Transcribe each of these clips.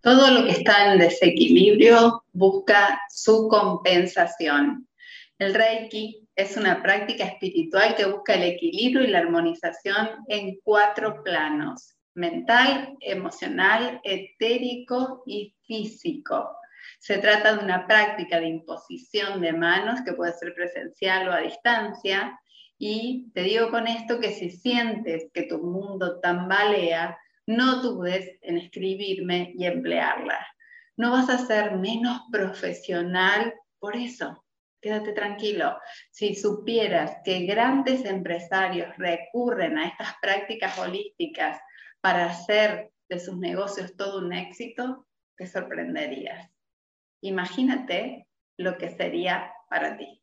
Todo lo que está en desequilibrio busca su compensación. El Reiki es una práctica espiritual que busca el equilibrio y la armonización en cuatro planos, mental, emocional, etérico y físico. Se trata de una práctica de imposición de manos que puede ser presencial o a distancia. Y te digo con esto que si sientes que tu mundo tambalea, no dudes en escribirme y emplearla. No vas a ser menos profesional por eso. Quédate tranquilo. Si supieras que grandes empresarios recurren a estas prácticas holísticas para hacer de sus negocios todo un éxito, te sorprenderías. Imagínate lo que sería para ti.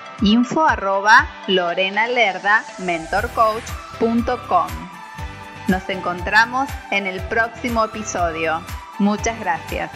info arroba mentorcoach.com. Nos encontramos en el próximo episodio. Muchas gracias.